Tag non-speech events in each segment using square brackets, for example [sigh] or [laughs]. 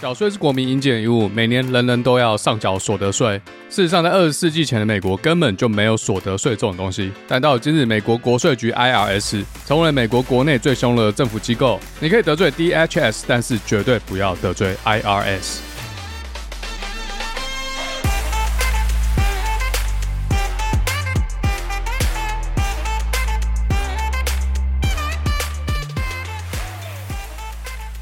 缴税是国民应尽的义务，每年人人都要上缴所得税。事实上，在二十世纪前的美国根本就没有所得税这种东西。但到今日，美国国税局 IRS 成为了美国国内最凶的政府机构。你可以得罪 DHS，但是绝对不要得罪 IRS。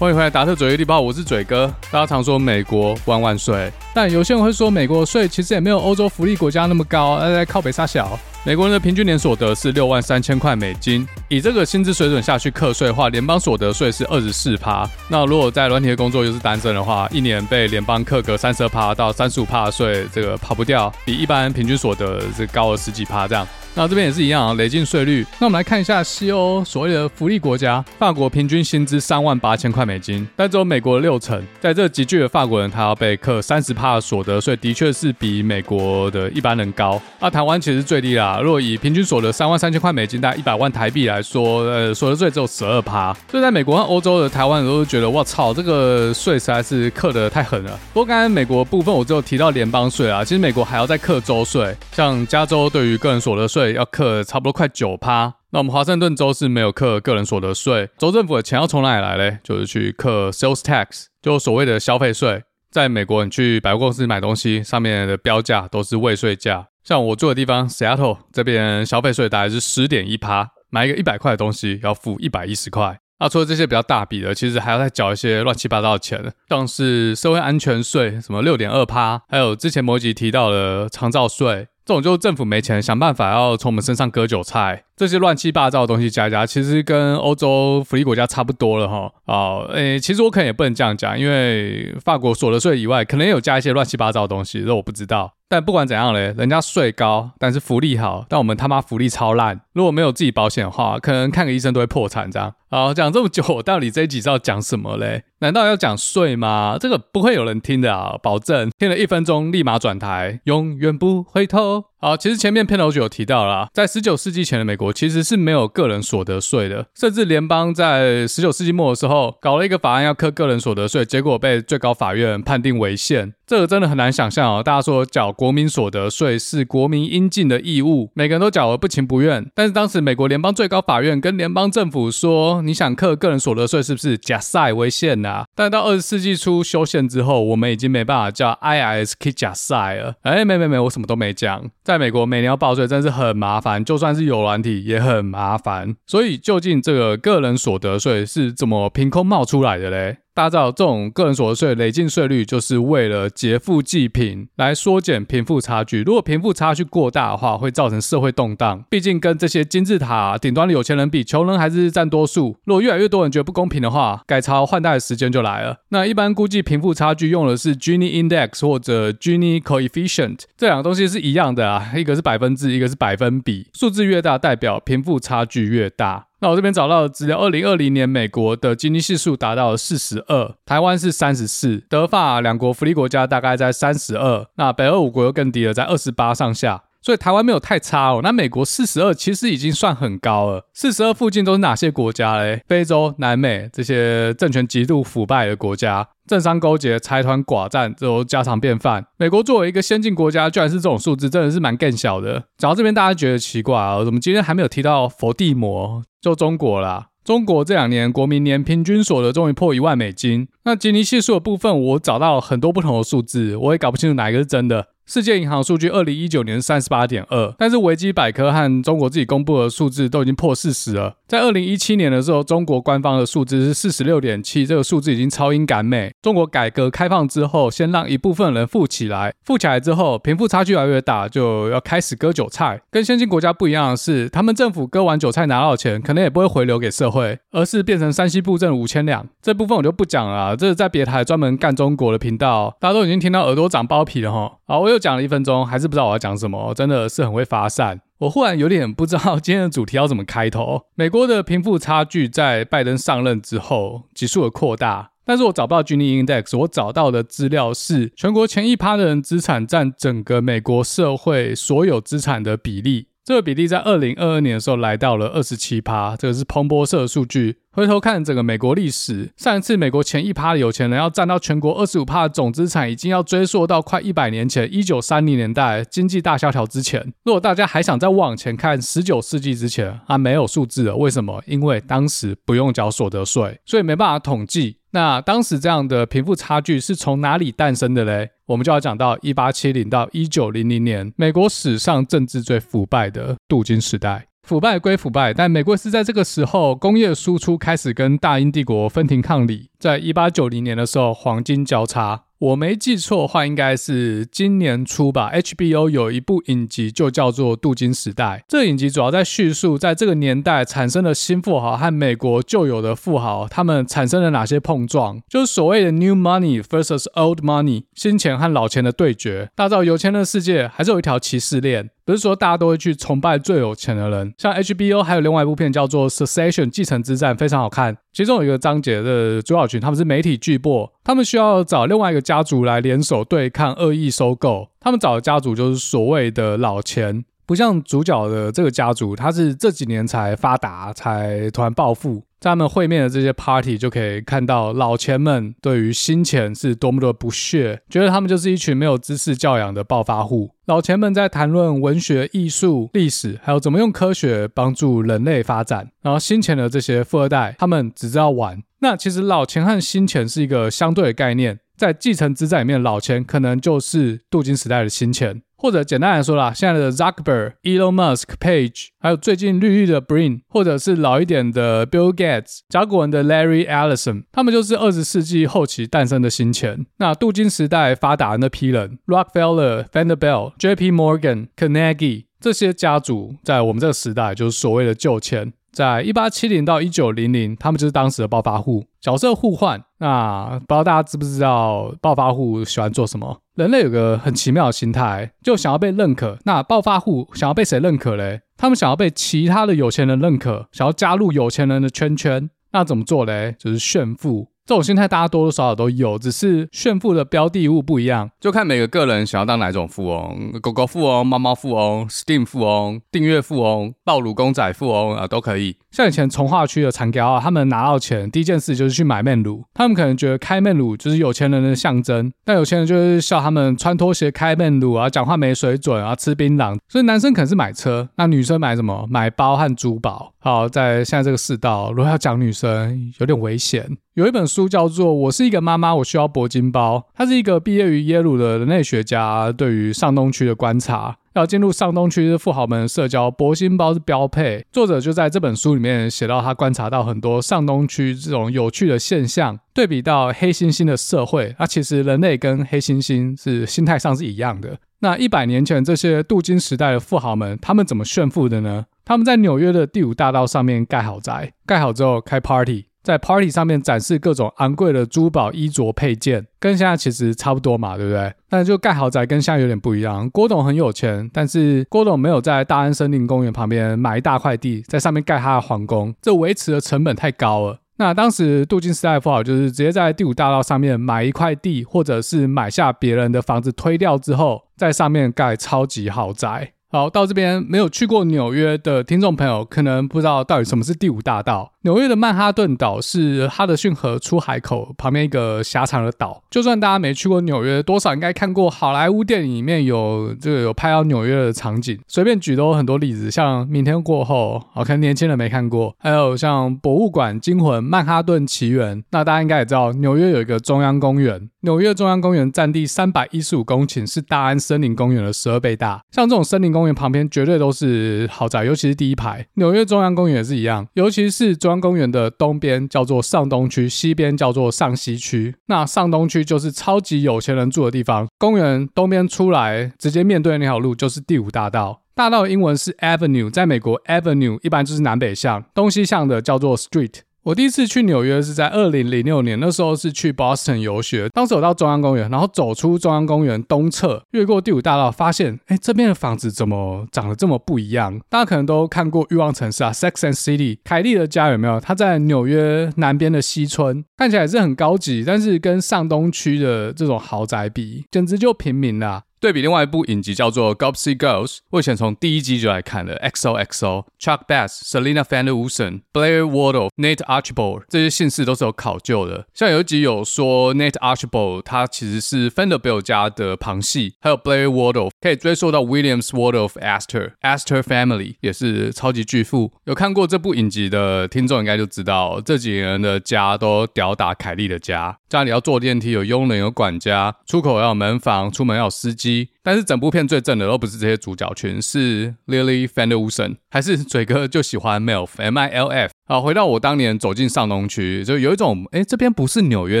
欢迎回来，达特嘴力地包，我是嘴哥。大家常说美国万万税，但有些人会说美国税其实也没有欧洲福利国家那么高，呃，在靠北沙小。美国人的平均年所得是六万三千块美金，以这个薪资水准下去课税的话，联邦所得税是二十四趴。那如果在软体的工作又是单身的话，一年被联邦课个三十二趴到三十五趴的税，这个跑不掉，比一般平均所得是高了十几趴这样。那这边也是一样啊，累进税率。那我们来看一下西欧所谓的福利国家，法国平均薪资三万八千块美金，但只有美国的六成。在这集聚的法国人，他要被课三十趴的所得税，的确是比美国的一般人高。那台湾其实最低啦，如果以平均所得三万三千块美金，大概一百万台币来说，呃，所得税只有十二趴。所以在美国和欧洲的台湾人都觉得，哇操，这个税实在是课的太狠了。不过刚才美国部分我只有提到联邦税啊，其实美国还要再课州税，像加州对于个人所得税。要克差不多快九趴，那我们华盛顿州是没有克个人所得税，州政府的钱要从哪里来嘞？就是去克 sales tax，就所谓的消费税。在美国，你去百货公司买东西，上面的标价都是未税价。像我住的地方 Seattle 这边，消费税大概是十点一趴，买一个一百块的东西要付一百一十块。那除了这些比较大笔的，其实还要再缴一些乱七八糟的钱，像是社会安全税，什么六点二趴，还有之前某一集提到的长照税。这种就是政府没钱，想办法要从我们身上割韭菜。这些乱七八糟的东西加加，其实跟欧洲福利国家差不多了哈。哦，诶，其实我可能也不能这样讲，因为法国所得税以外，可能有加一些乱七八糟的东西，这我不知道。但不管怎样嘞，人家税高，但是福利好，但我们他妈福利超烂。如果没有自己保险的话，可能看个医生都会破产这样。好，讲这么久，我到底这一集是要讲什么嘞？难道要讲税吗？这个不会有人听的啊，保证听了一分钟立马转台，永远不回头。好，其实前面片头就有提到了，在十九世纪前的美国其实是没有个人所得税的，甚至联邦在十九世纪末的时候搞了一个法案要课个人所得税，结果被最高法院判定违宪。这个真的很难想象哦，大家说缴国民所得税是国民应尽的义务，每个人都缴了不情不愿。但是当时美国联邦最高法院跟联邦政府说，你想课个人所得税是不是假赛违宪呐？但到二十世纪初修宪之后，我们已经没办法叫 IRS 去假赛了。哎，没没没，我什么都没讲。在美国，每年要报税真是很麻烦，就算是有软体也很麻烦。所以，究竟这个个人所得税是怎么凭空冒出来的嘞？大家知道，这种个人所得税累进税率，就是为了劫富济贫，来缩减贫富差距。如果贫富差距过大的话，会造成社会动荡。毕竟跟这些金字塔顶端的有钱人比，穷人还是占多数。如果越来越多人觉得不公平的话，改朝换代的时间就来了。那一般估计贫富差距用的是 Gini Index 或者 Gini Coefficient，这两个东西是一样的啊，一个是百分制，一个是百分比，数字越大代表贫富差距越大。那我这边找到的资料，二零二零年美国的经济系数达到了四十二，台湾是三十四，德法两国福利国家大概在三十二，那北欧五国又更低了，在二十八上下，所以台湾没有太差哦。那美国四十二其实已经算很高了，四十二附近都是哪些国家嘞？非洲、南美这些政权极度腐败的国家。政商勾结、财团寡占，这都家常便饭。美国作为一个先进国家，居然是这种数字，真的是蛮更小的。讲到这边，大家觉得奇怪啊？怎么今天还没有提到佛地魔？就中国啦。中国这两年国民年平均所得终于破一万美金。那吉尼系数的部分，我找到很多不同的数字，我也搞不清楚哪一个是真的。世界银行数据，二零一九年三十八点二，但是维基百科和中国自己公布的数字都已经破四十了。在二零一七年的时候，中国官方的数字是四十六点七，这个数字已经超英赶美。中国改革开放之后，先让一部分人富起来，富起来之后，贫富差距越来越大，就要开始割韭菜。跟先进国家不一样的是，他们政府割完韭菜拿到钱，可能也不会回流给社会，而是变成山西布政五千两。这部分我就不讲了啊，这是在别台专门干中国的频道，大家都已经听到耳朵长包皮了哈。好，我又讲了一分钟，还是不知道我要讲什么，真的是很会发散。我忽然有点不知道今天的主题要怎么开头。[laughs] 美国的贫富差距在拜登上任之后急速的扩大，但是我找不到 Gini Index，我找到的资料是全国前一趴的人资产占整个美国社会所有资产的比例。这个比例在二零二二年的时候来到了二十七趴，这个是彭博社的数据。回头看整个美国历史，上一次美国前一趴的有钱人要占到全国二十五趴的总资产，已经要追溯到快一百年前，一九三零年代经济大萧条之前。如果大家还想再往前看，十九世纪之前啊，没有数字了。为什么？因为当时不用缴所得税，所以没办法统计。那当时这样的贫富差距是从哪里诞生的嘞？我们就要讲到一八七零到一九零零年，美国史上政治最腐败的镀金时代。腐败归腐败，但美国是在这个时候工业输出开始跟大英帝国分庭抗礼。在一八九零年的时候，黄金交叉。我没记错的话，应该是今年初吧。HBO 有一部影集，就叫做《镀金时代》。这影集主要在叙述，在这个年代产生的新富豪和美国旧有的富豪，他们产生了哪些碰撞，就是所谓的 New Money versus Old Money，新钱和老钱的对决。大家知道，有钱人的世界还是有一条歧视链。不是说大家都会去崇拜最有钱的人，像 HBO 还有另外一部片叫做《Succession 继承之战》，非常好看。其中有一个章节的主角群，他们是媒体巨擘，他们需要找另外一个家族来联手对抗恶意收购。他们找的家族就是所谓的老钱，不像主角的这个家族，他是这几年才发达，才突然暴富。在他们会面的这些 party 就可以看到老钱们对于新钱是多么的不屑，觉得他们就是一群没有知识教养的暴发户。老钱们在谈论文学、艺术、历史，还有怎么用科学帮助人类发展。然后新钱的这些富二代，他们只知道玩。那其实老钱和新钱是一个相对的概念，在继承之战里面，老钱可能就是镀金时代的新钱。或者简单来说啦，现在的 Zuckerberg、Elon Musk、Page，还有最近绿绿的 Brin，或者是老一点的 Bill Gates、甲骨文的 Larry Ellison，他们就是二十世纪后期诞生的新钱。那镀金时代发达的那批人，Rockefeller、Vanderbilt、JP Morgan、Carnegie 这些家族，在我们这个时代就是所谓的旧钱。在一八七零到一九零零，他们就是当时的暴发户，角色互换。那不知道大家知不知道暴发户喜欢做什么？人类有个很奇妙的心态，就想要被认可。那暴发户想要被谁认可嘞？他们想要被其他的有钱人认可，想要加入有钱人的圈圈。那怎么做嘞？就是炫富。这种心态大家多多少少都有，只是炫富的标的物不一样，就看每个个人想要当哪种富翁，狗狗富翁、猫猫富翁、Steam 富翁、订阅富翁、暴乳公仔富翁啊，都可以。像以前从化区的残胶啊，他们拿到钱第一件事就是去买面乳，他们可能觉得开面乳就是有钱人的象征，但有钱人就是笑他们穿拖鞋开面乳啊，讲话没水准啊，吃槟榔。所以男生可能是买车，那女生买什么？买包和珠宝。好，在现在这个世道，如果要讲女生，有点危险。有一本书叫做《我是一个妈妈，我需要铂金包》，它是一个毕业于耶鲁的人类学家，对于上东区的观察。要进入上东区的富豪们社交，铂金包是标配。作者就在这本书里面写到，他观察到很多上东区这种有趣的现象，对比到黑猩猩的社会，那其实人类跟黑猩猩是心态上是一样的。那一百年前这些镀金时代的富豪们，他们怎么炫富的呢？他们在纽约的第五大道上面盖豪宅，盖好之后开 party。在 party 上面展示各种昂贵的珠宝、衣着配件，跟现在其实差不多嘛，对不对？但就盖豪宅跟现在有点不一样。郭董很有钱，但是郭董没有在大安森林公园旁边买一大块地，在上面盖他的皇宫，这维持的成本太高了。那当时镀金时代富豪就是直接在第五大道上面买一块地，或者是买下别人的房子推掉之后，在上面盖超级豪宅。好，到这边没有去过纽约的听众朋友，可能不知道到底什么是第五大道。纽约的曼哈顿岛是哈德逊河出海口旁边一个狭长的岛。就算大家没去过纽约，多少应该看过好莱坞电影里面有这个有拍到纽约的场景。随便举都有很多例子，像《明天过后》，可能年轻人没看过。还有像《博物馆惊魂》《曼哈顿奇缘》，那大家应该也知道，纽约有一个中央公园。纽约中央公园占地三百一十五公顷，是大安森林公园的十二倍大。像这种森林公园旁边绝对都是豪宅，尤其是第一排。纽约中央公园也是一样，尤其是中。央公园的东边叫做上东区，西边叫做上西区。那上东区就是超级有钱人住的地方。公园东边出来，直接面对那条路就是第五大道。大道英文是 Avenue，在美国 Avenue 一般就是南北向，东西向的叫做 Street。我第一次去纽约是在二零零六年，那时候是去 Boston 游学。当时我到中央公园，然后走出中央公园东侧，越过第五大道，发现，哎，这边的房子怎么长得这么不一样？大家可能都看过《欲望城市》啊，《Sex and City》，凯莉的家有没有？她在纽约南边的西村，看起来是很高级，但是跟上东区的这种豪宅比，简直就平民啦。对比另外一部影集叫做《Gossip Girls》，我以前从第一集就来看了。XOXO、Chuck Bass、Selena Van Der Woosen、Blair Waldorf、Nate Archibald 这些姓氏都是有考究的。像有一集有说 Nate Archibald 他其实是 Vanderbilt 家的旁系，还有 Blair Waldorf 可以追溯到 Williams Waldorf Astor Astor Family 也是超级巨富。有看过这部影集的听众应该就知道，这几个人的家都吊打凯莉的家。家里要坐电梯，有佣人，有管家，出口要有门房，出门要有司机。see 但是整部片最正的都不是这些主角群，是 Lily Van Der Woodsen，还是 [laughs] 嘴哥就喜欢 MILF，M I L F。好，回到我当年走进上东区，就有一种哎，这边不是纽约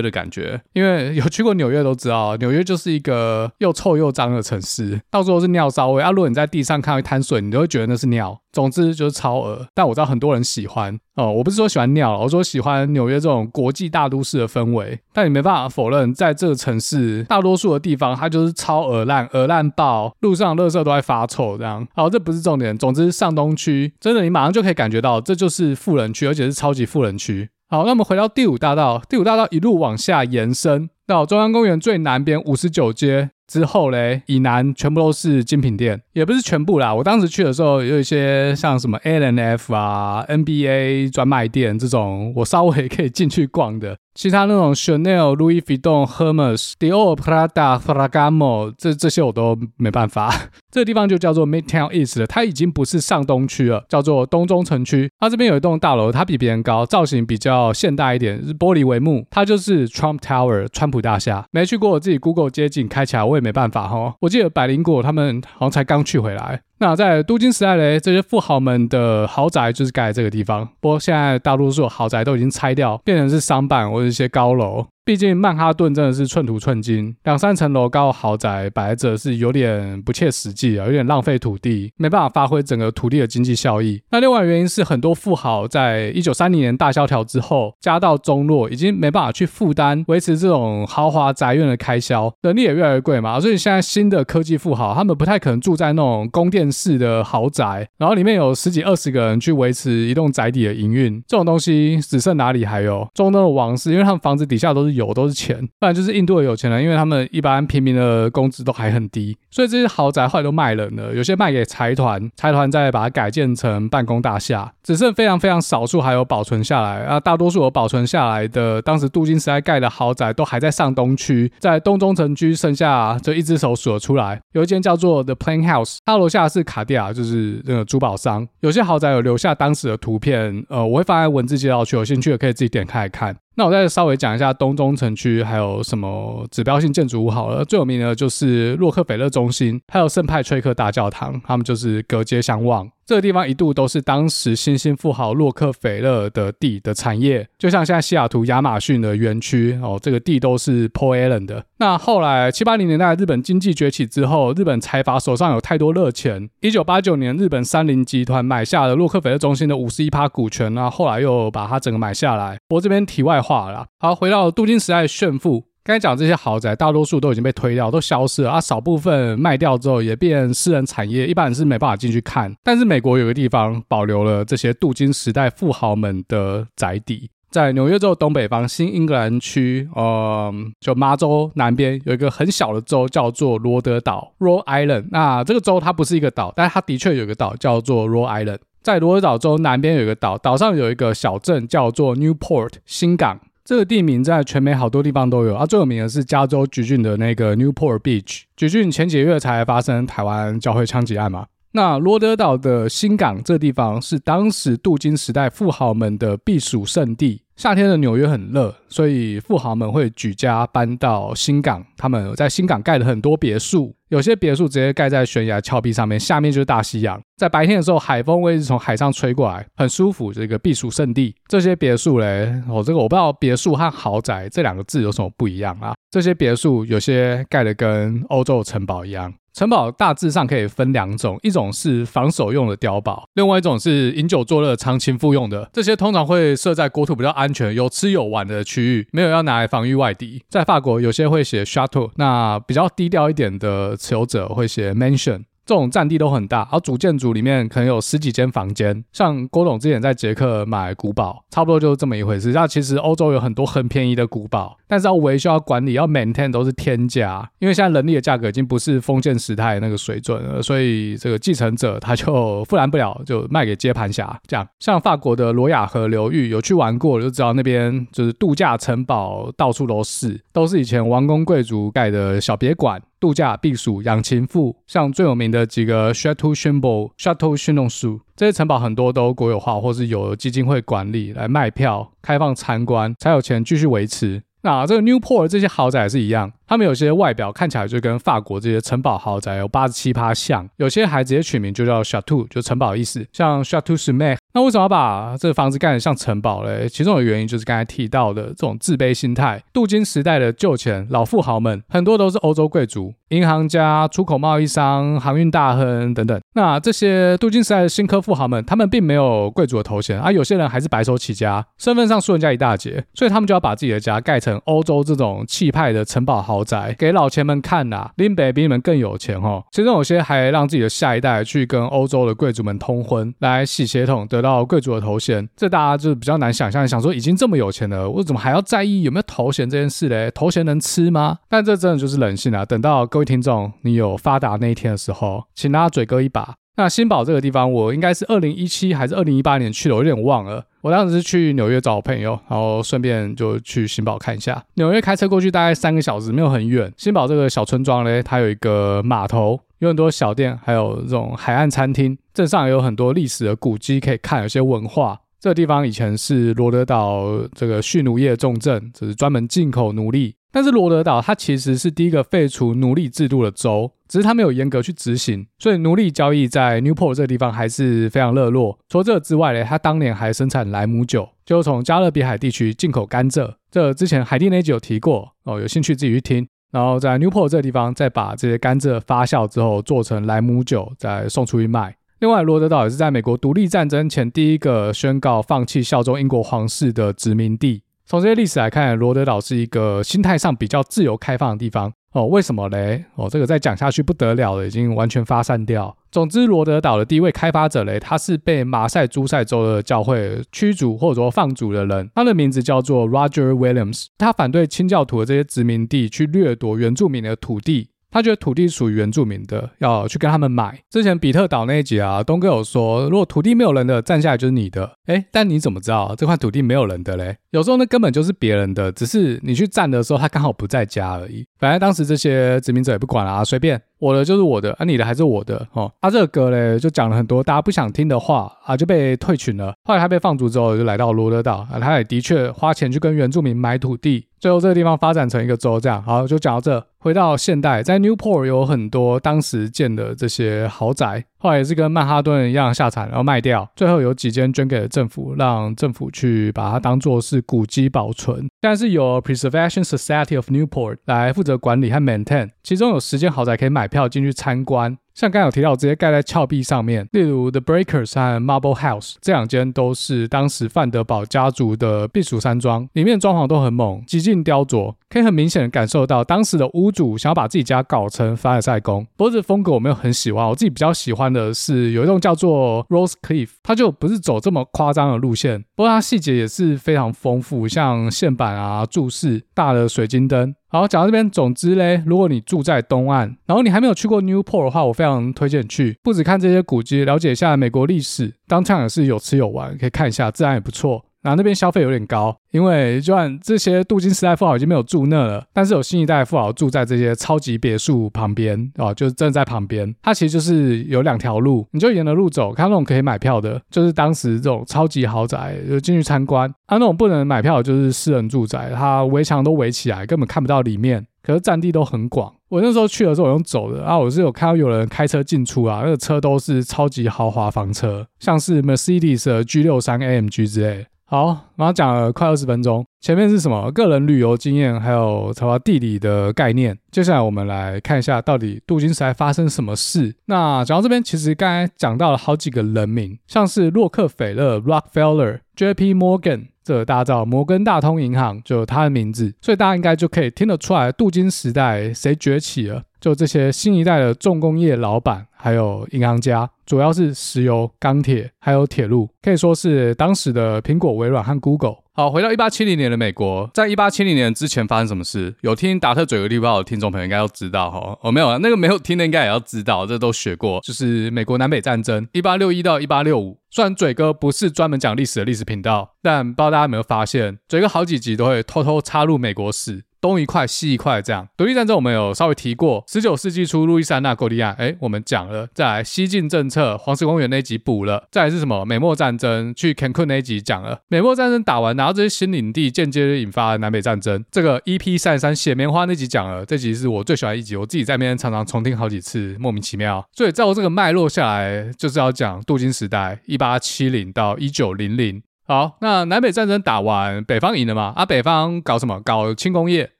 的感觉，因为有去过纽约都知道，[laughs] 纽约就是一个又臭又脏的城市，到处都是尿骚味啊。如果你在地上看到一滩水，你都会觉得那是尿。总之就是超恶，但我知道很多人喜欢哦。我不是说喜欢尿，我说喜欢纽约这种国际大都市的氛围。但你没办法否认，在这个城市，大多数的地方它就是超恶烂，恶烂爆，路上垃圾都在发臭这样。好，这不是重点，总之上东区真的你马上就可以感觉到，这就是富人区，而且是超级富人区。好，那我们回到第五大道，第五大道一路往下延伸到中央公园最南边五十九街。之后嘞，以南全部都是精品店，也不是全部啦。我当时去的时候，有一些像什么 L&F 啊、NBA 专卖店这种，我稍微可以进去逛的。其他那种 Chanel、Louis Vuitton、Hermes、Dior、Prada、Ferragamo，这这些我都没办法。[laughs] 这个地方就叫做 Midtown East 了，它已经不是上东区了，叫做东中城区。它这边有一栋大楼，它比别人高，造型比较现代一点，是玻璃帷幕，它就是 Trump Tower 川普大厦。没去过，我自己 Google 街景开起来，我也没办法哈。我记得百灵果他们好像才刚去回来。那在都金时代嘞，这些富豪们的豪宅就是盖在这个地方。不过现在大多数豪宅都已经拆掉，变成是商办或者一些高楼。毕竟曼哈顿真的是寸土寸金，两三层楼高豪宅摆着是有点不切实际啊，有点浪费土地，没办法发挥整个土地的经济效益。那另外原因是很多富豪在一九三零年大萧条之后，家道中落，已经没办法去负担维持这种豪华宅院的开销，人力也越来越贵嘛，所以现在新的科技富豪他们不太可能住在那种宫殿式的豪宅，然后里面有十几二十个人去维持一栋宅邸的营运，这种东西只剩哪里还有中东的王室，因为他们房子底下都是。有都是钱，不然就是印度的有钱人，因为他们一般平民的工资都还很低，所以这些豪宅后来都卖人了，有些卖给财团，财团再把它改建成办公大厦，只剩非常非常少数还有保存下来啊，大多数有保存下来的，当时镀金时代盖的豪宅都还在上东区，在东中城区剩下就一只手数得出来，有一间叫做 The Plain House，它楼下是卡地亚，就是那个珠宝商，有些豪宅有留下当时的图片，呃，我会放在文字介绍区，有兴趣的可以自己点开来看。那我再稍微讲一下东中城区还有什么指标性建筑物好了，最有名的就是洛克菲勒中心，还有圣派崔克大教堂，他们就是隔街相望。这个地方一度都是当时新兴富豪洛克菲勒的地的产业，就像现在西雅图亚马逊的园区哦，这个地都是 Paul Allen 的。那后来七八零年代日本经济崛起之后，日本财阀手上有太多热钱。一九八九年，日本三菱集团买下了洛克菲勒中心的五十一趴股权，那后来又把它整个买下来。不过这边题外话了，好，回到镀金时代炫富。刚才讲这些豪宅，大多数都已经被推掉，都消失了啊。少部分卖掉之后，也变私人产业，一般人是没办法进去看。但是美国有个地方保留了这些镀金时代富豪们的宅邸，在纽约州东北方新英格兰区，嗯，就麻州南边有一个很小的州叫做罗德岛 （Rhode Island）。那这个州它不是一个岛，但是它的确有一个岛叫做 Rhode Island。在罗德岛州南边有一个岛，岛上有一个小镇叫做 Newport 新港。这个地名在全美好多地方都有啊，最有名的是加州橘郡的那个 Newport Beach。橘郡前几个月才发生台湾教会枪击案嘛。那罗德岛的新港这地方是当时镀金时代富豪们的避暑胜地。夏天的纽约很热，所以富豪们会举家搬到新港。他们在新港盖了很多别墅，有些别墅直接盖在悬崖峭壁上面，下面就是大西洋。在白天的时候，海风会一直从海上吹过来，很舒服。这个避暑胜地，这些别墅嘞，哦，这个我不知道别墅和豪宅这两个字有什么不一样啊？这些别墅有些盖的跟欧洲城堡一样。城堡大致上可以分两种，一种是防守用的碉堡，另外一种是饮酒作乐、常情妇用的。这些通常会设在国土比较安全、有吃有玩的区域，没有要拿来防御外敌。在法国，有些会写 chateau，那比较低调一点的持有者会写 mansion。这种占地都很大，而主建筑里面可能有十几间房间。像郭董之前在捷克买古堡，差不多就是这么一回事。那其实欧洲有很多很便宜的古堡，但是要维修、要管理、要 maintain 都是天价，因为现在人力的价格已经不是封建时代的那个水准了，所以这个继承者他就负担不了，就卖给接盘侠。这样，像法国的罗亚河流域，有去玩过就知道那边就是度假城堡到处都是，都是以前王公贵族盖的小别馆。度假避暑养情妇，像最有名的几个 Chateau Chimbols、Chateau Chenonceaux，这些城堡很多都国有化，或是由基金会管理来卖票、开放参观，才有钱继续维持。那这个 Newport 这些豪宅也是一样，他们有些外表看起来就跟法国这些城堡豪宅有八十七趴像，有些还直接取名就叫 Chateau，就城堡的意思，像 Chateau Schmeck。那为什么要把这个房子盖得像城堡嘞？其中的原因就是刚才提到的这种自卑心态。镀金时代的旧钱老富豪们，很多都是欧洲贵族、银行家、出口贸易商、航运大亨等等。那这些镀金时代的新科富豪们，他们并没有贵族的头衔，而、有些人还是白手起家，身份上输人家一大截，所以他们就要把自己的家盖成欧洲这种气派的城堡豪宅，给老钱们看呐、林北比你们更有钱哦。其中有些还让自己的下一代去跟欧洲的贵族们通婚，来洗血统。得到贵族的头衔，这大家就比较难想象。想说已经这么有钱了，我怎么还要在意有没有头衔这件事嘞？头衔能吃吗？但这真的就是人性啊！等到各位听众你有发达那一天的时候，请拉嘴哥一把。那新堡这个地方，我应该是二零一七还是二零一八年去的，我有点忘了。我当时是去纽约找朋友，然后顺便就去新堡看一下。纽约开车过去大概三个小时，没有很远。新堡这个小村庄嘞，它有一个码头。有很多小店，还有这种海岸餐厅。镇上也有很多历史的古迹可以看，有些文化。这个地方以前是罗德岛这个畜奴业重镇，就是专门进口奴隶。但是罗德岛它其实是第一个废除奴隶制度的州，只是它没有严格去执行，所以奴隶交易在 Newport 这个地方还是非常热络。除了这之外呢，它当年还生产莱姆酒，就从加勒比海地区进口甘蔗。这之前海地那集有提过哦，有兴趣自己去听。然后在 Newport 这个地方，再把这些甘蔗发酵之后做成莱姆酒，再送出去卖。另外，罗德岛也是在美国独立战争前第一个宣告放弃效忠英国皇室的殖民地。从这些历史来看，罗德岛是一个心态上比较自由开放的地方。哦，为什么嘞？哦，这个再讲下去不得了了，已经完全发散掉。总之，罗德岛的第一位开发者嘞，他是被马赛诸塞州的教会驱逐或者说放逐的人，他的名字叫做 Roger Williams。他反对清教徒的这些殖民地去掠夺原住民的土地。他觉得土地属于原住民的，要去跟他们买。之前比特岛那一集啊，东哥有说，如果土地没有人的，占下来就是你的。诶，但你怎么知道这块土地没有人的嘞？有时候那根本就是别人的，只是你去占的时候，他刚好不在家而已。反正当时这些殖民者也不管了啊，随便。我的就是我的，啊，你的还是我的哦。啊，这个歌嘞，就讲了很多大家不想听的话啊，就被退群了。后来他被放逐之后，就来到罗德岛啊，他也的确花钱去跟原住民买土地，最后这个地方发展成一个州，这样。好，就讲到这。回到现代，在 Newport 有很多当时建的这些豪宅。后来也是跟曼哈顿一样下产，然后卖掉，最后有几间捐给了政府，让政府去把它当做是古迹保存。现在是由 Preservation Society of Newport 来负责管理和 maintain，其中有十间豪宅可以买票进去参观。像刚才有提到，直接盖在峭壁上面，例如 The Breakers 和 Marble House 这两间都是当时范德堡家族的避暑山庄，里面装潢都很猛，极尽雕琢，可以很明显的感受到当时的屋主想要把自己家搞成凡尔赛宫。不过这风格我没有很喜欢，我自己比较喜欢的是有一栋叫做 Rose Cliff，它就不是走这么夸张的路线，不过它细节也是非常丰富，像线板啊、柱式、大的水晶灯。好，讲到这边，总之嘞，如果你住在东岸，然后你还没有去过 Newport 的话，我非常推荐去，不止看这些古迹，了解一下美国历史，当场也是有吃有玩，可以看一下，自然也不错。然后那边消费有点高，因为就算这些镀金时代富豪已经没有住那了，但是有新一代富豪住在这些超级别墅旁边哦，就是正在旁边。它其实就是有两条路，你就沿着路走，看那种可以买票的，就是当时这种超级豪宅，就进去参观。它、啊、那种不能买票的就是私人住宅，它围墙都围起来，根本看不到里面，可是占地都很广。我那时候去的时候，我用走的啊，我是有看到有人开车进出啊，那个车都是超级豪华房车，像是 Mercedes G63 AMG 之类。好，马上讲了快二十分钟，前面是什么？个人旅游经验，还有差不多地理的概念。接下来我们来看一下，到底镀金时代发生什么事。那讲到这边，其实刚才讲到了好几个人名，像是洛克菲勒 （Rockefeller）、J.P. Morgan，这个大家知道摩根大通银行就他的名字，所以大家应该就可以听得出来，镀金时代谁崛起了？就这些新一代的重工业老板，还有银行家，主要是石油、钢铁还有铁路，可以说是当时的苹果、微软和 Google。好，回到一八七零年的美国，在一八七零年之前发生什么事？有听达特嘴哥地报的听众朋友应该都知道哈。哦，没有啊，那个没有听的应该也要知道，这都学过，就是美国南北战争，一八六一到一八六五。虽然嘴哥不是专门讲历史的历史频道，但不知道大家有没有发现，嘴哥好几集都会偷偷插入美国史。东一块西一块，这样独立战争我们有稍微提过。十九世纪初路易斯安那、哥利亚，哎，我们讲了。再来西进政策，黄石公园那集补了。再来是什么？美墨战争，去 Cancun 那集讲了。美墨战争打完，拿到这些新领地，间接引发了南北战争。这个 EP 三十三血棉花那集讲了，这集是我最喜欢一集，我自己在那边常常重听好几次，莫名其妙。所以照这个脉络下来，就是要讲镀金时代，一八七零到一九零零。好，那南北战争打完，北方赢了吗？啊，北方搞什么？搞轻工业。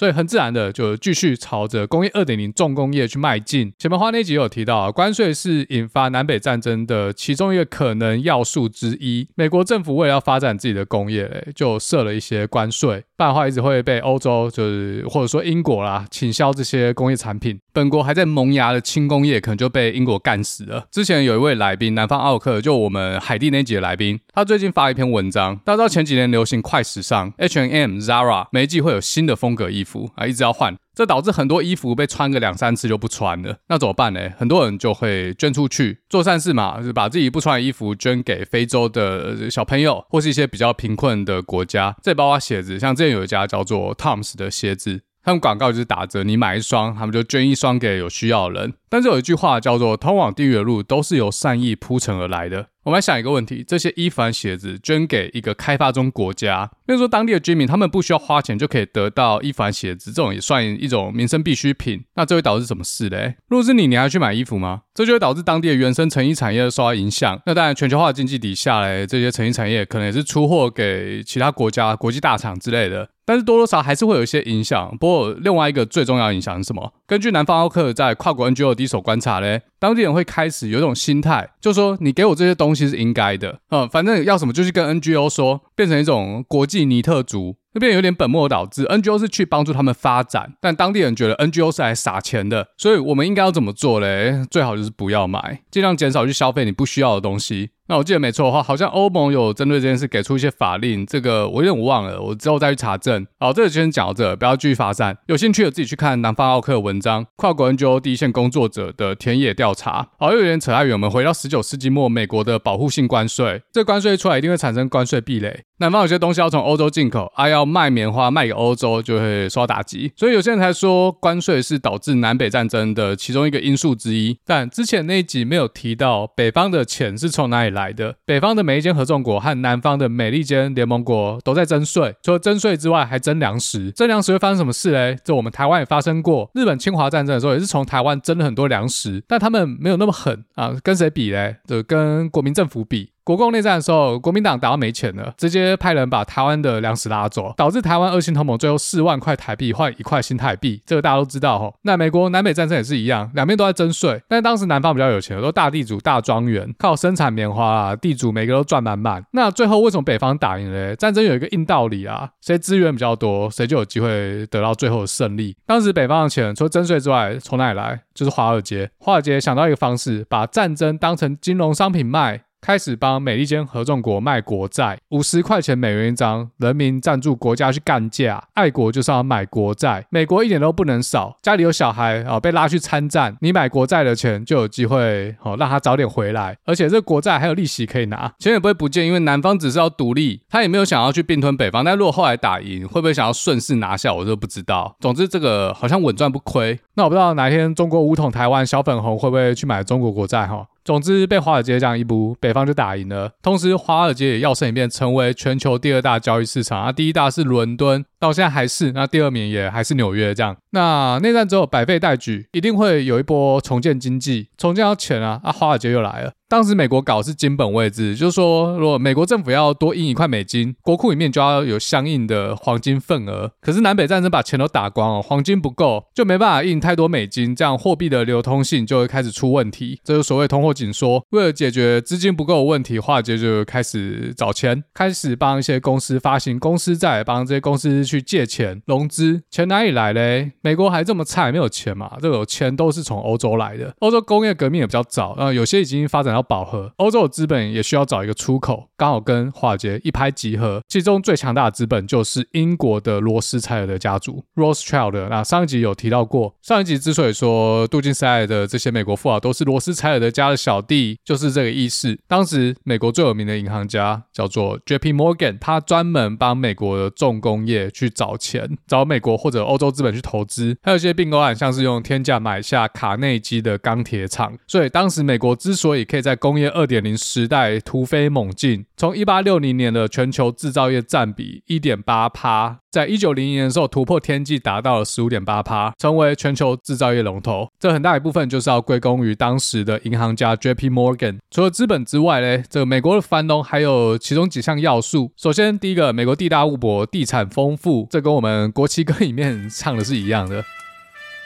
所以很自然的就继续朝着工业二点零重工业去迈进。前面花那集有提到啊，关税是引发南北战争的其中一个可能要素之一。美国政府为了要发展自己的工业，就设了一些关税，不然的话一直会被欧洲就是或者说英国啦倾销这些工业产品。本国还在萌芽的轻工业可能就被英国干死了。之前有一位来宾，南方奥克，就我们海地那集的来宾，他最近发了一篇文章，大家知道前几年流行快时尚，H&M、Zara，每一季会有新的风格衣服。服啊，一直要换，这导致很多衣服被穿个两三次就不穿了。那怎么办呢？很多人就会捐出去做善事嘛，就是把自己不穿的衣服捐给非洲的小朋友，或是一些比较贫困的国家。这包括鞋子，像之前有一家叫做 Toms 的鞋子，他们广告就是打折，你买一双，他们就捐一双给有需要的人。但是有一句话叫做“通往地狱的路都是由善意铺成而来的”。我们来想一个问题：这些衣服和鞋子捐给一个开发中国家，比如说当地的居民，他们不需要花钱就可以得到衣服和鞋子，这种也算一种民生必需品。那这会导致什么事嘞？如果是你，你还去买衣服吗？这就会导致当地的原生成衣产业受到影响。那当然，全球化经济底下嘞，这些成衣产业可能也是出货给其他国家、国际大厂之类的。但是多多少还是会有一些影响。不过另外一个最重要的影响是什么？根据南方奥克在跨国 NGO 第一手观察嘞，当地人会开始有一种心态，就说你给我这些东西是应该的，嗯，反正要什么就去跟 NGO 说，变成一种国际尼特族，那边有点本末倒置。NGO 是去帮助他们发展，但当地人觉得 NGO 是来撒钱的，所以我们应该要怎么做嘞？最好就是不要买，尽量减少去消费你不需要的东西。那我记得没错的话，好像欧盟有针对这件事给出一些法令，这个我有点忘了，我之后再去查证。好，这个先讲到这，不要继续发散。有兴趣的自己去看南方奥克的文章，跨国 NGO 第一线工作者的田野调调查。好，又有点扯太远，我们回到十九世纪末，美国的保护性关税，这关税出来一定会产生关税壁垒。南方有些东西要从欧洲进口，啊，要卖棉花卖给欧洲就会受到打击。所以有些人才说关税是导致南北战争的其中一个因素之一。但之前那一集没有提到北方的钱是从哪里来的，北方的。每一间合众国和南方的美利坚联盟国都在征税，除了征税之外，还征粮食。征粮食会发生什么事嘞？这我们台湾也发生过。日本侵华战争的时候，也是从台湾征了很多粮食，但他们没有那么狠啊。跟谁比嘞？就跟国民政府比。国共内战的时候，国民党打到没钱了，直接派人把台湾的粮食拉走，导致台湾恶性通膨，最后四万块台币换一块新台币，这个大家都知道哈。那美国南北战争也是一样，两边都在征税，但当时南方比较有钱，都大地主、大庄园，靠生产棉花啊，地主每个都赚满满。那最后为什么北方打赢嘞？战争有一个硬道理啊，谁资源比较多，谁就有机会得到最后的胜利。当时北方的钱除了征税之外，从哪里来？就是华尔街。华尔街想到一个方式，把战争当成金融商品卖。开始帮美利坚合众国卖国债，五十块钱美元一张，人民赞助国家去干架，爱国就是要买国债，美国一点都不能少。家里有小孩啊，被拉去参战，你买国债的钱就有机会哦，让他早点回来，而且这国债还有利息可以拿，钱也不会不见，因为南方只是要独立，他也没有想要去并吞北方。但如果后来打赢，会不会想要顺势拿下，我就不知道。总之这个好像稳赚不亏。那我不知道哪一天中国武统台湾，小粉红会不会去买中国国债哈？总之，被华尔街这样一补，北方就打赢了。同时，华尔街也摇身一变，成为全球第二大交易市场啊！第一大是伦敦，到现在还是，那第二名也还是纽约这样。那内战之后百废待举，一定会有一波重建经济，重建要钱啊！啊，华尔街又来了。当时美国搞是金本位制，就是说，如果美国政府要多印一块美金，国库里面就要有相应的黄金份额。可是南北战争把钱都打光了，黄金不够，就没办法印太多美金，这样货币的流通性就会开始出问题。这就所谓通货紧缩。为了解决资金不够的问题，华尔街就开始找钱，开始帮一些公司发行公司债，帮这些公司去借钱融资，钱哪里来嘞？美国还这么菜，没有钱嘛？这个钱都是从欧洲来的。欧洲工业革命也比较早，啊，有些已经发展到饱和，欧洲的资本也需要找一个出口，刚好跟华尔街一拍即合。其中最强大的资本就是英国的罗斯柴尔德家族 （Rothschild）。那上一集有提到过，上一集之所以说杜金时代的这些美国富豪都是罗斯柴尔德家的小弟，就是这个意思。当时美国最有名的银行家叫做 J.P. Morgan，他专门帮美国的重工业去找钱，找美国或者欧洲资本去投资。还有一些并购案，像是用天价买下卡内基的钢铁厂。所以当时美国之所以可以在工业二点零时代突飞猛进，从一八六零年的全球制造业占比一点八趴，在一九零零年的时候突破天际，达到了十五点八趴，成为全球制造业龙头。这很大一部分就是要归功于当时的银行家 J.P. Morgan。除了资本之外呢，这美国的繁荣还有其中几项要素。首先，第一个，美国地大物博，地产丰富，这跟我们国旗歌里面唱的是一样的。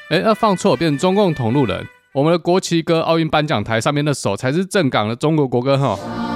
哎，那放错，变成中共同路人。我们的国旗歌，奥运颁奖台上面的手才是正港的中国国歌哈。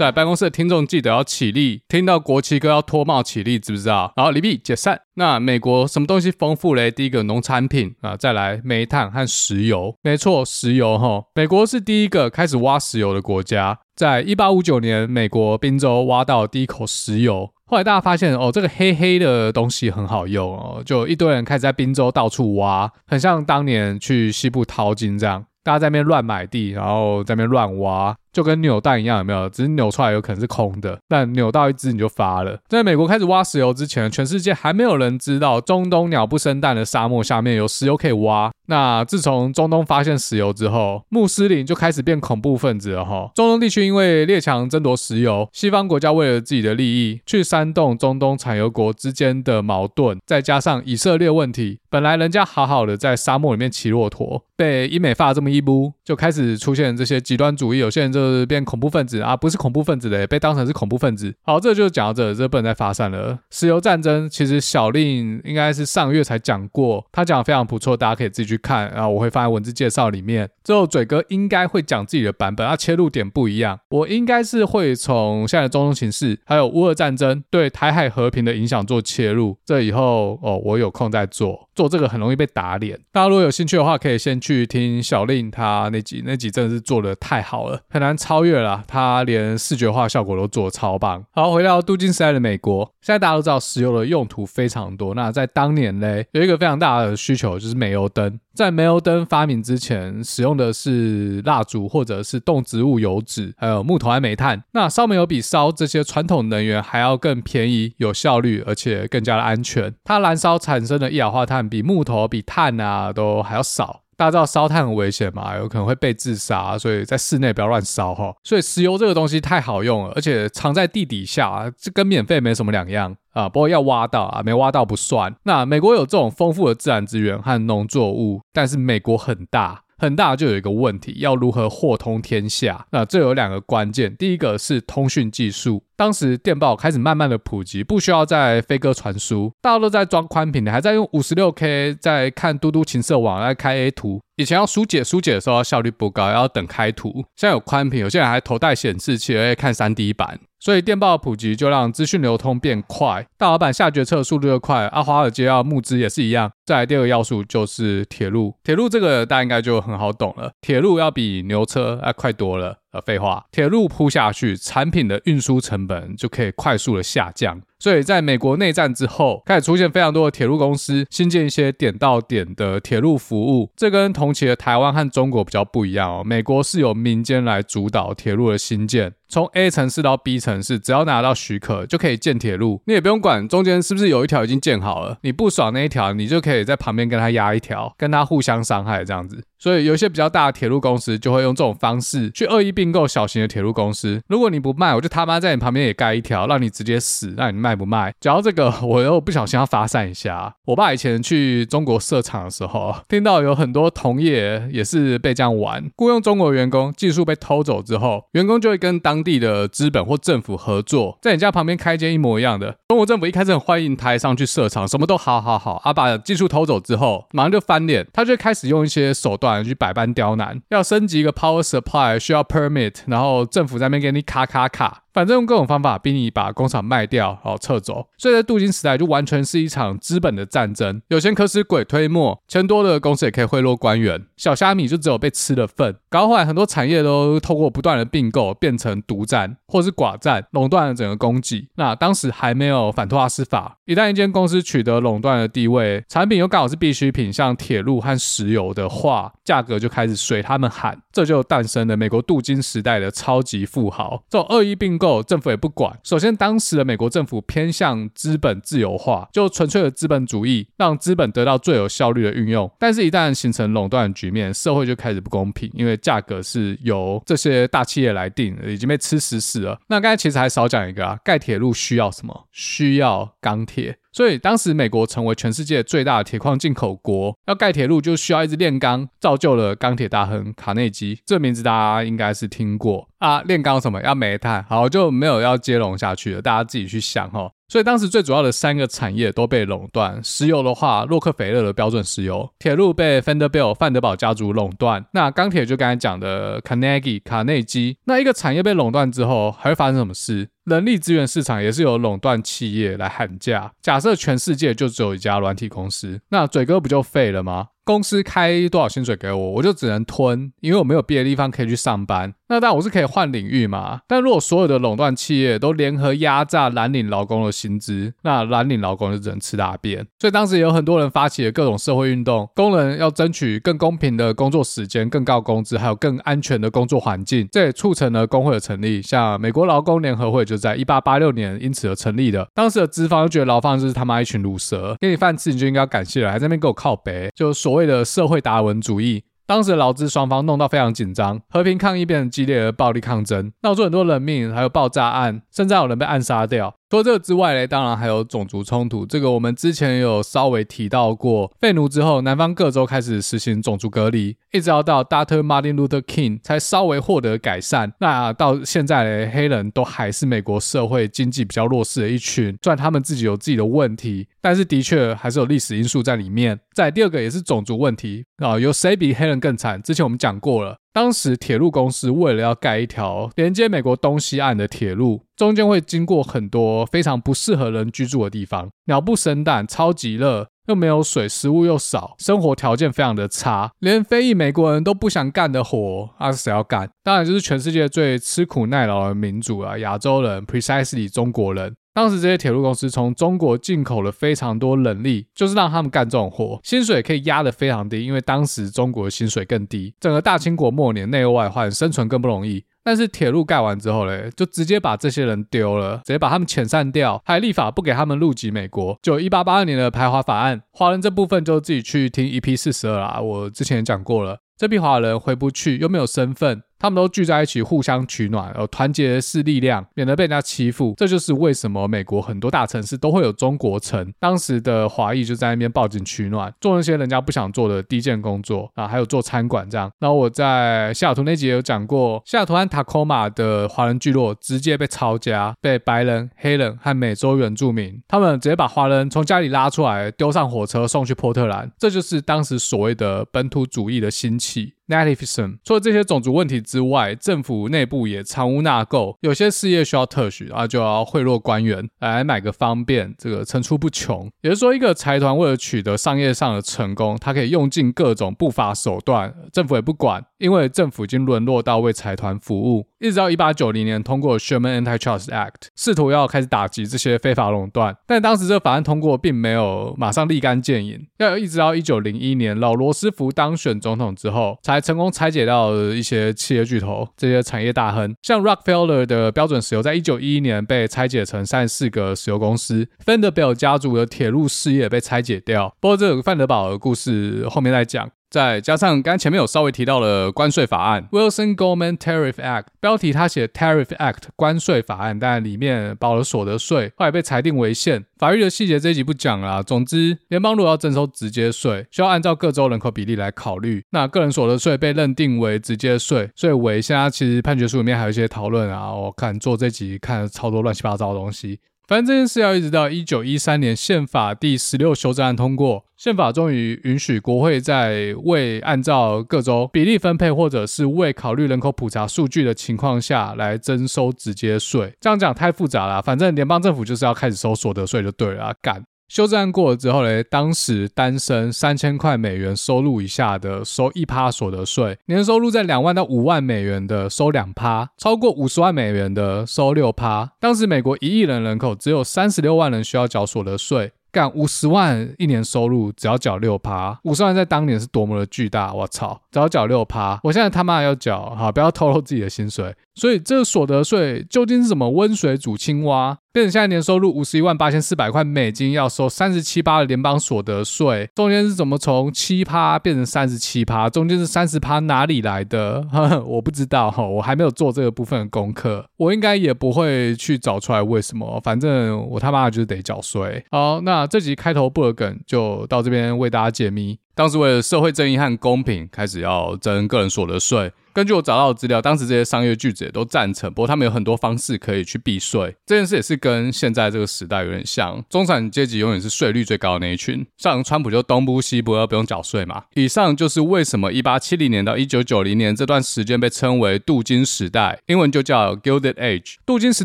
在办公室的听众记得要起立，听到国旗歌要脱帽起立，知不知道？然后离毕解散。那美国什么东西丰富嘞？第一个农产品啊，再来煤炭和石油。没错，石油哈，美国是第一个开始挖石油的国家。在一八五九年，美国宾州挖到第一口石油。后来大家发现哦，这个黑黑的东西很好用哦，就一堆人开始在宾州到处挖，很像当年去西部淘金这样，大家在那边乱买地，然后在那边乱挖。就跟扭蛋一样，有没有？只是扭出来有可能是空的，但扭到一只你就发了。在美国开始挖石油之前，全世界还没有人知道中东鸟不生蛋的沙漠下面有石油可以挖。那自从中东发现石油之后，穆斯林就开始变恐怖分子了哈。中东地区因为列强争夺石油，西方国家为了自己的利益去煽动中东产油国之间的矛盾，再加上以色列问题，本来人家好好的在沙漠里面骑骆驼，被英美法这么一撸，就开始出现这些极端主义，有些人就。就是变恐怖分子啊，不是恐怖分子的，被当成是恐怖分子。好，这就讲到这，这不能再发散了。石油战争其实小令应该是上个月才讲过，他讲的非常不错，大家可以自己去看。然后我会放在文字介绍里面。之后嘴哥应该会讲自己的版本，他切入点不一样。我应该是会从现在的中东情势，还有乌俄战争对台海和平的影响做切入。这以后哦，我有空再做。做这个很容易被打脸。大家如果有兴趣的话，可以先去听小令他那集，那集真的是做的太好了，很难超越了。他连视觉化效果都做超棒。好，回到镀金时代的美国，现在大家都知道石油的用途非常多。那在当年嘞，有一个非常大的需求就是煤油灯。在煤油灯发明之前，使用的是蜡烛或者是动植物油脂，还有木头和煤炭。那烧煤油比烧这些传统能源还要更便宜、有效率，而且更加的安全。它燃烧产生的一氧化碳比木头、比碳啊都还要少。大家知道烧炭很危险嘛，有可能会被自杀，所以在室内不要乱烧哈。所以石油这个东西太好用了，而且藏在地底下，这跟免费没什么两样啊。不过要挖到啊，没挖到不算。那美国有这种丰富的自然资源和农作物，但是美国很大。很大就有一个问题，要如何货通天下？那这有两个关键，第一个是通讯技术。当时电报开始慢慢的普及，不需要再飞鸽传书，大家都在装宽屏，还在用五十六 K 在看嘟嘟情色网来开 A 图。以前要疏解疏解的时候效率不高，要等开图。现在有宽屏，有些人还头戴显示器，而且看 3D 版。所以电报普及就让资讯流通变快，大老板下决策速度又快。啊，华尔街要募资也是一样。再来第二个要素就是铁路，铁路这个大家应该就很好懂了，铁路要比牛车啊快多了。呃，废话，铁路铺下去，产品的运输成本就可以快速的下降。所以，在美国内战之后，开始出现非常多的铁路公司，新建一些点到点的铁路服务。这跟同期的台湾和中国比较不一样哦。美国是由民间来主导铁路的兴建，从 A 城市到 B 城市，只要拿到许可就可以建铁路，你也不用管中间是不是有一条已经建好了。你不爽那一条，你就可以在旁边跟他压一条，跟他互相伤害这样子。所以有一些比较大的铁路公司就会用这种方式去恶意并购小型的铁路公司。如果你不卖，我就他妈在你旁边也盖一条，让你直接死，让你卖不卖？讲到这个，我又不小心要发散一下。我爸以前去中国设厂的时候，听到有很多同业也是被这样玩，雇佣中国员工，技术被偷走之后，员工就会跟当地的资本或政府合作，在你家旁边开间一模一样的。中国政府一开始很欢迎台商去设厂，什么都好好好，啊，把技术偷走之后，马上就翻脸，他就开始用一些手段去百般刁难，要升级一个 power supply 需要 permit，然后政府在那边给你卡卡卡。反正用各种方法逼你把工厂卖掉，然后撤走。所以在镀金时代就完全是一场资本的战争，有钱可使鬼推磨，钱多的公司也可以贿赂官员，小虾米就只有被吃的份。搞坏很多产业都透过不断的并购变成独占或是寡占，垄断了整个供给。那当时还没有反托拉斯法，一旦一间公司取得垄断的地位，产品又刚好是必需品，像铁路和石油的话，价格就开始随他们喊，这就诞生了美国镀金时代的超级富豪。这种恶意并够，政府也不管。首先，当时的美国政府偏向资本自由化，就纯粹的资本主义，让资本得到最有效率的运用。但是，一旦形成垄断的局面，社会就开始不公平，因为价格是由这些大企业来定，已经被吃死死了。那刚才其实还少讲一个啊，盖铁路需要什么？需要钢铁。所以当时美国成为全世界最大的铁矿进口国，要盖铁路就需要一直炼钢，造就了钢铁大亨卡内基。这名字大家应该是听过啊。炼钢什么？要煤炭。好，就没有要接龙下去了，大家自己去想哈。所以当时最主要的三个产业都被垄断。石油的话，洛克菲勒的标准石油；铁路被范德比尔范德堡家族垄断。那钢铁就刚才讲的卡内基卡内基。那一个产业被垄断之后，还会发生什么事？人力资源市场也是有垄断企业来喊价。假设全世界就只有一家软体公司，那嘴哥不就废了吗？公司开多少薪水给我，我就只能吞，因为我没有别的地方可以去上班。那当然我是可以换领域嘛。但如果所有的垄断企业都联合压榨蓝领劳工的薪资，那蓝领劳工就只能吃大便。所以当时也有很多人发起了各种社会运动，工人要争取更公平的工作时间、更高工资，还有更安全的工作环境。这也促成了工会的成立，像美国劳工联合会就在一八八六年因此而成立的。当时的资方就觉得劳方就是他妈一群乳蛇，给你饭吃你就应该感谢了，还在那边给我靠北，就所谓。为了社会达尔文主义，当时劳资双方弄到非常紧张，和平抗议变成激烈的暴力抗争，闹出很多人命，还有爆炸案，甚至还有人被暗杀掉。除了这个之外呢，当然还有种族冲突。这个我们之前有稍微提到过。废奴之后，南方各州开始实行种族隔离，一直要到 Dr. Martin Luther King 才稍微获得改善。那到现在呢，黑人都还是美国社会经济比较弱势的一群，虽然他们自己有自己的问题，但是的确还是有历史因素在里面。再第二个也是种族问题啊，有谁比黑人更惨？之前我们讲过了。当时铁路公司为了要盖一条连接美国东西岸的铁路，中间会经过很多非常不适合人居住的地方，鸟不生蛋，超级热，又没有水，食物又少，生活条件非常的差，连非裔美国人都不想干的活，那谁要干？当然就是全世界最吃苦耐劳的民族啊，亚洲人，precisely 中国人。当时这些铁路公司从中国进口了非常多人力，就是让他们干这种活，薪水可以压得非常低，因为当时中国的薪水更低。整个大清国末年，内忧外患，生存更不容易。但是铁路盖完之后嘞，就直接把这些人丢了，直接把他们遣散掉，还立法不给他们入籍美国。就一八八二年的排华法案，华人这部分就自己去听 EP 四十二啦，我之前也讲过了。这批华人回不去，又没有身份。他们都聚在一起，互相取暖，而团结是力量，免得被人家欺负。这就是为什么美国很多大城市都会有中国城。当时的华裔就在那边报警取暖，做那些人家不想做的低贱工作啊，还有做餐馆这样。然后我在西雅图那集有讲过，西雅图和塔科马的华人聚落直接被抄家，被白人、黑人和美洲原住民，他们直接把华人从家里拉出来，丢上火车送去波特兰。这就是当时所谓的本土主义的兴起。Nativism，除了这些种族问题之外，政府内部也藏污纳垢，有些事业需要特许，啊，就要贿赂官员来买个方便，这个层出不穷。也就是说，一个财团为了取得商业上的成功，他可以用尽各种不法手段，政府也不管，因为政府已经沦落到为财团服务。一直到一八九零年通过 Sherman Antitrust Act，试图要开始打击这些非法垄断，但当时这个法案通过并没有马上立竿见影，要一直到一九零一年老罗斯福当选总统之后，才成功拆解到一些企业巨头，这些产业大亨，像 Rockefeller 的标准石油，在一九一一年被拆解成三十四个石油公司范德比尔家族的铁路事业被拆解掉。不过这个范德堡的故事后面再讲。再加上刚前面有稍微提到的关税法案 Wilson-Goldman Tariff Act，标题他写 Tariff Act 关税法案，但里面包了所得税，后来被裁定违宪。法律的细节这一集不讲啦。总之，联邦如果要征收直接税，需要按照各州人口比例来考虑。那个人所得税被认定为直接税，所以违现在其实判决书里面还有一些讨论啊。我看做这集看了超多乱七八糟的东西。反正这件事要一直到一九一三年宪法第十六修正案通过，宪法终于允许国会在未按照各州比例分配，或者是未考虑人口普查数据的情况下来征收直接税。这样讲太复杂了，反正联邦政府就是要开始收所得税就对了，干。修正案过了之后呢，当时单身三千块美元收入以下的收一趴所得税，年收入在两万到五万美元的收两趴，超过五十万美元的收六趴。当时美国一亿人人口，只有三十六万人需要缴所得税。干五十万一年收入，只要缴六趴，五十万在当年是多么的巨大！我操，只要缴六趴，我现在他妈要缴，好，不要透露自己的薪水。所以这个所得税究竟是什么温水煮青蛙？变成现在年收入五十一万八千四百块美金要收三十七趴的联邦所得税，中间是怎么从七趴变成三十七趴？中间是三十趴哪里来的？呵呵，我不知道哈，我还没有做这个部分的功课，我应该也不会去找出来为什么。反正我他妈就是得缴税。好，那这集开头布尔梗就到这边为大家解密。当时为了社会正义和公平，开始要征个人所得税。根据我找到的资料，当时这些商业巨子也都赞成，不过他们有很多方式可以去避税。这件事也是跟现在这个时代有点像，中产阶级永远是税率最高的那一群。像川普就东部西部要不用缴税嘛。以上就是为什么1870年到1990年这段时间被称为镀金时代，英文就叫 Gilded Age。镀金时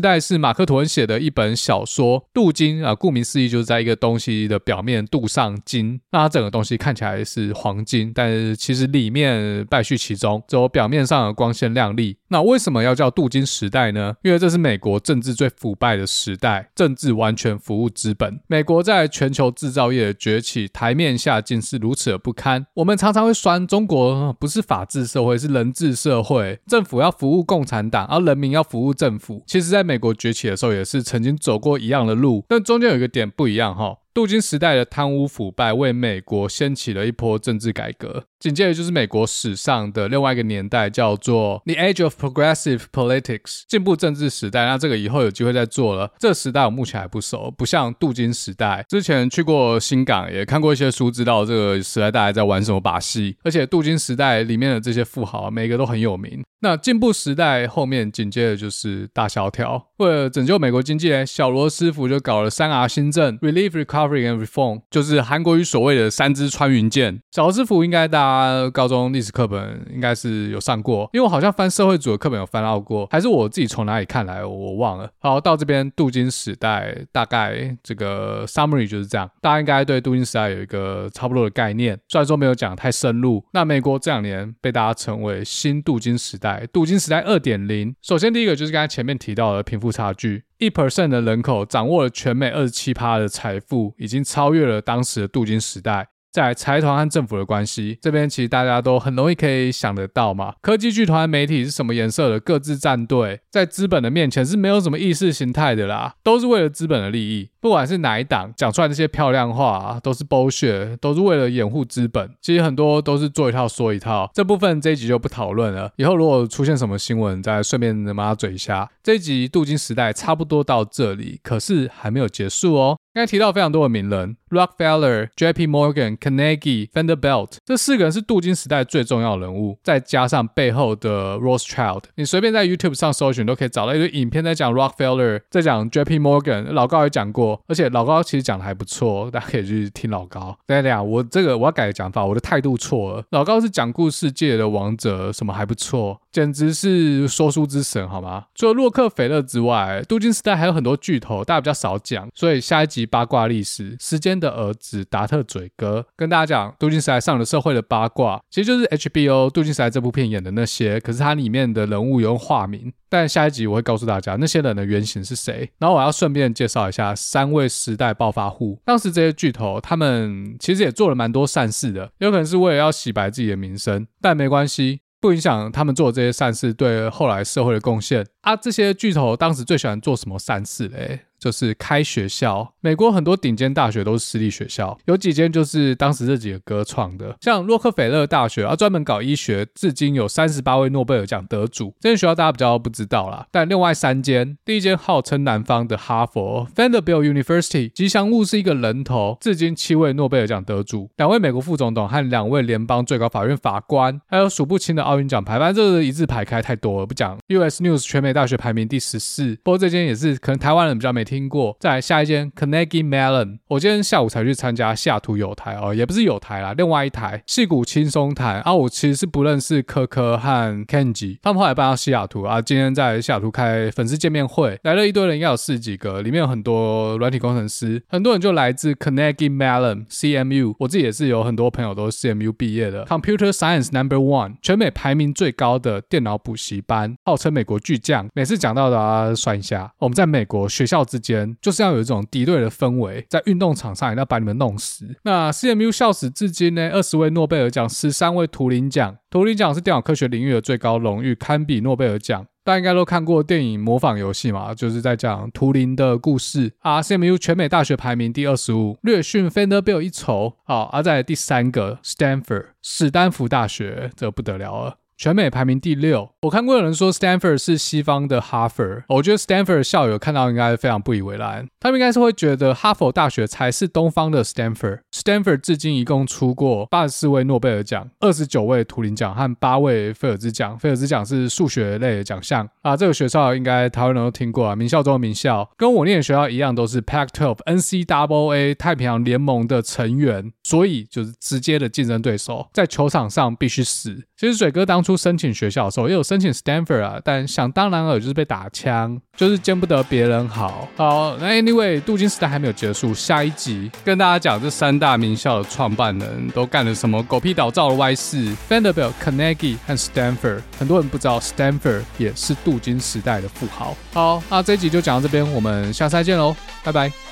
代是马克吐温写的一本小说。镀金啊，顾名思义就是在一个东西的表面镀上金，那它整个东西看起来是黄金，但是其实里面败絮其中，只有表面。上的光鲜亮丽，那为什么要叫镀金时代呢？因为这是美国政治最腐败的时代，政治完全服务资本。美国在全球制造业的崛起，台面下竟是如此的不堪。我们常常会酸中国不是法治社会，是人治社会，政府要服务共产党，而人民要服务政府。其实，在美国崛起的时候，也是曾经走过一样的路，但中间有一个点不一样哈。镀金时代的贪污腐败为美国掀起了一波政治改革，紧接着就是美国史上的另外一个年代，叫做 The Age of Progressive Politics，进步政治时代。那这个以后有机会再做了。这个时代我目前还不熟，不像镀金时代，之前去过新港，也看过一些书，知道这个时代大概在玩什么把戏。而且镀金时代里面的这些富豪，每个都很有名。那进步时代后面紧接着就是大萧条，为了拯救美国经济，小罗斯福就搞了三 R 新政：Relief、Recovery and Reform，就是韩国语所谓的三支穿云箭。小罗斯福应该大家高中历史课本应该是有上过，因为我好像翻社会组的课本有翻到过，还是我自己从哪里看来我忘了。好，到这边镀金时代大概这个 summary 就是这样，大家应该对镀金时代有一个差不多的概念，虽然说没有讲太深入。那美国这两年被大家称为新镀金时代。镀金时代二点零，首先第一个就是刚才前面提到的贫富差距，一 percent 的人口掌握了全美二十七趴的财富，已经超越了当时的镀金时代。在财团和政府的关系这边，其实大家都很容易可以想得到嘛。科技剧团、媒体是什么颜色的，各自站队，在资本的面前是没有什么意识形态的啦，都是为了资本的利益。不管是哪一党讲出来那些漂亮话，都是 bullshit，都是为了掩护资本。其实很多都是做一套说一套。这部分这一集就不讨论了。以后如果出现什么新闻，再顺便骂他嘴一下。这一集镀金时代差不多到这里，可是还没有结束哦。刚才提到非常多的名人，Rockefeller、J.P. Morgan、Carnegie、Vanderbilt，这四个人是镀金时代最重要的人物，再加上背后的 Rothschild，你随便在 YouTube 上搜寻都可以找到一堆影片在讲 Rockefeller，在讲 J.P. Morgan，老高也讲过，而且老高其实讲的还不错，大家可以去听老高。等一下，我这个我要改讲法，我的态度错了。老高是讲故事界的王者，什么还不错，简直是说书之神，好吗？除了洛克菲勒之外，镀金时代还有很多巨头，大家比较少讲，所以下一集。八卦历史，时间的儿子达特嘴哥跟大家讲，镀金时代上了社会的八卦，其实就是 HBO《镀金时代》这部片演的那些，可是它里面的人物有用化名。但下一集我会告诉大家那些人的原型是谁，然后我要顺便介绍一下三位时代暴发户。当时这些巨头他们其实也做了蛮多善事的，有可能是为了要洗白自己的名声，但没关系。不影响他们做这些善事对后来社会的贡献啊！这些巨头当时最喜欢做什么善事嘞？就是开学校。美国很多顶尖大学都是私立学校，有几间就是当时这几个哥创的，像洛克菲勒大学啊，专门搞医学，至今有三十八位诺贝尔奖得主。这间学校大家比较不知道啦，但另外三间，第一间号称南方的哈佛 （Vanderbilt University），吉祥物是一个人头，至今七位诺贝尔奖得主，两位美国副总统和两位联邦最高法院法官，还有数不清的奥运奖牌。反正这个一字排开太多了，不讲。US News 全美大学排名第十四，不过这间也是可能台湾人比较没听过。再来下一间 Carnegie Mellon，我今天下午才去参加西雅图有台哦，也不是有台啦，另外一台戏骨轻松谈啊。我其实是不认识科科和 Kenji，他们后来搬到西雅图啊。今天在西雅图开粉丝见面会，来了一堆人，应该有四几个，里面有很多软体工程师，很多人就来自 Carnegie Mellon CMU。我自己也是有很多朋友都是 CMU 毕业的，Computer Science Number One，全美排名最高的电脑补习班，号称美国巨匠。每次讲到的啊，算一下，我们在美国学校之之间就是要有一种敌对的氛围，在运动场上也要把你们弄死。那 CMU 校史至今呢，二十位诺贝尔奖，十三位图灵奖。图灵奖是电脑科学领域的最高荣誉，堪比诺贝尔奖。大家应该都看过电影《模仿游戏》嘛，就是在讲图灵的故事。啊，CMU 全美大学排名第二十五，略逊 Vanderbilt 一筹。好，而、在第三个 Stanford 史丹福大学，这不得了了。全美排名第六，我看过有人说 Stanford 是西方的哈佛，我觉得 Stanford 校友看到应该非常不以为然，他们应该是会觉得哈佛大学才是东方的 Stanford。Stanford 至今一共出过八十四位诺贝尔奖、二十九位图灵奖和八位菲尔兹奖。菲尔兹奖是数学类的奖项啊，这个学校应该台湾人都听过啊，名校中的名校，跟我念的学校一样，都是 Pac-12 NCAA 太平洋联盟的成员，所以就是直接的竞争对手，在球场上必须死。其实水哥当初申请学校的时候，也有申请 Stanford 啊，但想当然尔就是被打枪，就是见不得别人好。好，那 Anyway，镀金时代还没有结束，下一集跟大家讲这三大名校的创办人都干了什么狗屁倒灶的歪事。Vanderbilt、Carnegie 和 Stanford，很多人不知道 Stanford 也是镀金时代的富豪。好，那这一集就讲到这边，我们下次再见喽，拜拜。